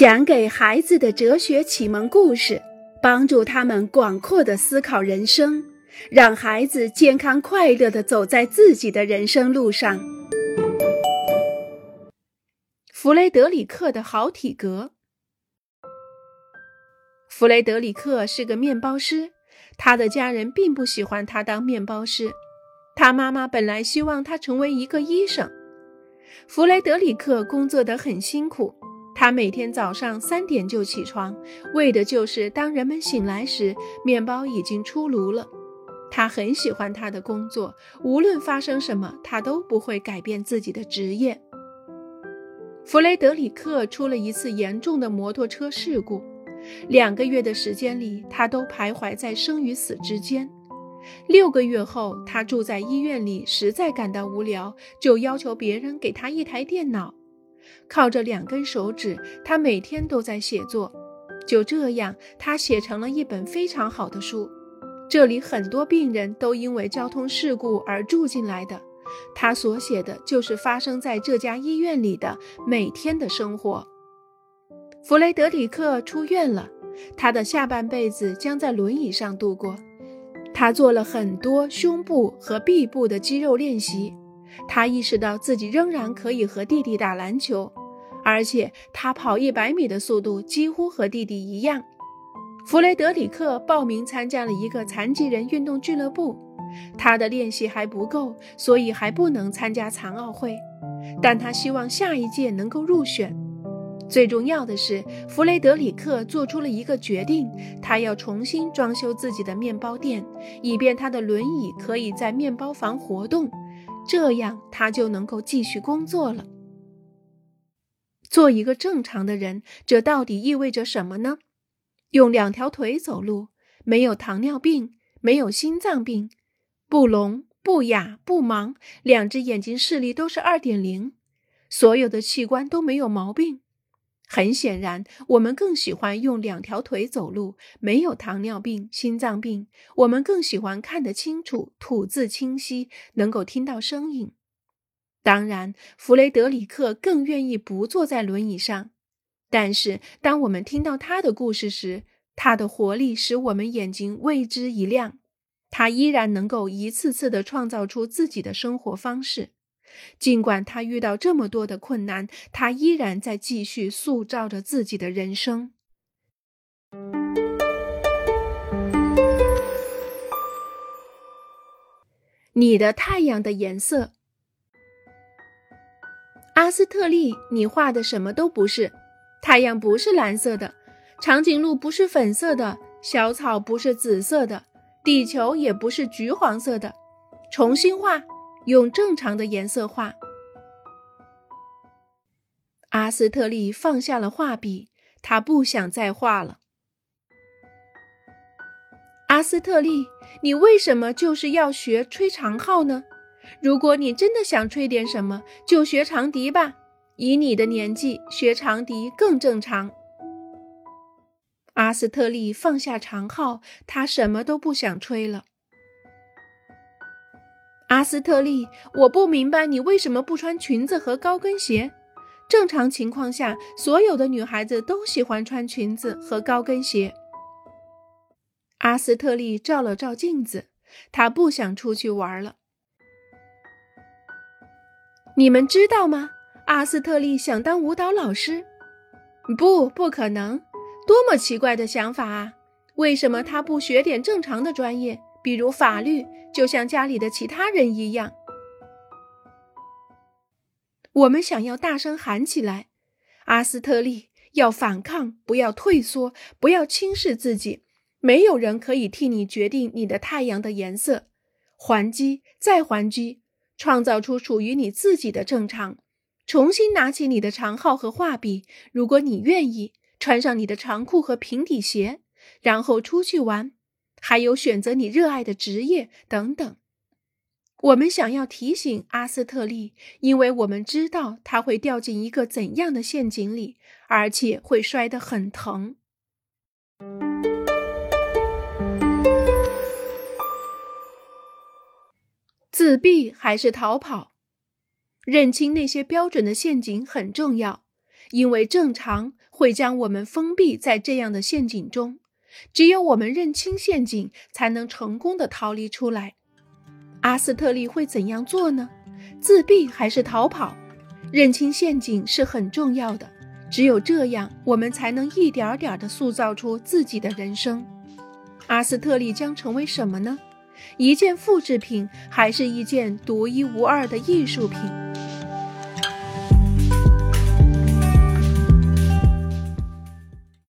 讲给孩子的哲学启蒙故事，帮助他们广阔的思考人生，让孩子健康快乐的走在自己的人生路上。弗雷德里克的好体格。弗雷德里克是个面包师，他的家人并不喜欢他当面包师。他妈妈本来希望他成为一个医生。弗雷德里克工作得很辛苦。他每天早上三点就起床，为的就是当人们醒来时，面包已经出炉了。他很喜欢他的工作，无论发生什么，他都不会改变自己的职业。弗雷德里克出了一次严重的摩托车事故，两个月的时间里，他都徘徊在生与死之间。六个月后，他住在医院里，实在感到无聊，就要求别人给他一台电脑。靠着两根手指，他每天都在写作。就这样，他写成了一本非常好的书。这里很多病人都因为交通事故而住进来的。他所写的就是发生在这家医院里的每天的生活。弗雷德里克出院了，他的下半辈子将在轮椅上度过。他做了很多胸部和臂部的肌肉练习。他意识到自己仍然可以和弟弟打篮球，而且他跑一百米的速度几乎和弟弟一样。弗雷德里克报名参加了一个残疾人运动俱乐部，他的练习还不够，所以还不能参加残奥会，但他希望下一届能够入选。最重要的是，弗雷德里克做出了一个决定，他要重新装修自己的面包店，以便他的轮椅可以在面包房活动。这样他就能够继续工作了。做一个正常的人，这到底意味着什么呢？用两条腿走路，没有糖尿病，没有心脏病，不聋不哑不盲，两只眼睛视力都是二点零，所有的器官都没有毛病。很显然，我们更喜欢用两条腿走路，没有糖尿病、心脏病。我们更喜欢看得清楚，吐字清晰，能够听到声音。当然，弗雷德里克更愿意不坐在轮椅上。但是，当我们听到他的故事时，他的活力使我们眼睛为之一亮。他依然能够一次次地创造出自己的生活方式。尽管他遇到这么多的困难，他依然在继续塑造着自己的人生。你的太阳的颜色，阿斯特利，你画的什么都不是。太阳不是蓝色的，长颈鹿不是粉色的，小草不是紫色的，地球也不是橘黄色的。重新画。用正常的颜色画。阿斯特利放下了画笔，他不想再画了。阿斯特利，你为什么就是要学吹长号呢？如果你真的想吹点什么，就学长笛吧。以你的年纪，学长笛更正常。阿斯特利放下长号，他什么都不想吹了。阿斯特利，我不明白你为什么不穿裙子和高跟鞋。正常情况下，所有的女孩子都喜欢穿裙子和高跟鞋。阿斯特利照了照镜子，她不想出去玩了。你们知道吗？阿斯特利想当舞蹈老师。不，不可能！多么奇怪的想法啊！为什么他不学点正常的专业？比如法律，就像家里的其他人一样。我们想要大声喊起来：“阿斯特利，要反抗，不要退缩，不要轻视自己。没有人可以替你决定你的太阳的颜色。还击，再还击，创造出属于你自己的正常。重新拿起你的长号和画笔，如果你愿意，穿上你的长裤和平底鞋，然后出去玩。”还有选择你热爱的职业等等。我们想要提醒阿斯特利，因为我们知道他会掉进一个怎样的陷阱里，而且会摔得很疼。自闭还是逃跑？认清那些标准的陷阱很重要。因为正常会将我们封闭在这样的陷阱中。只有我们认清陷阱，才能成功的逃离出来。阿斯特利会怎样做呢？自闭还是逃跑？认清陷阱是很重要的。只有这样，我们才能一点点的塑造出自己的人生。阿斯特利将成为什么呢？一件复制品，还是一件独一无二的艺术品？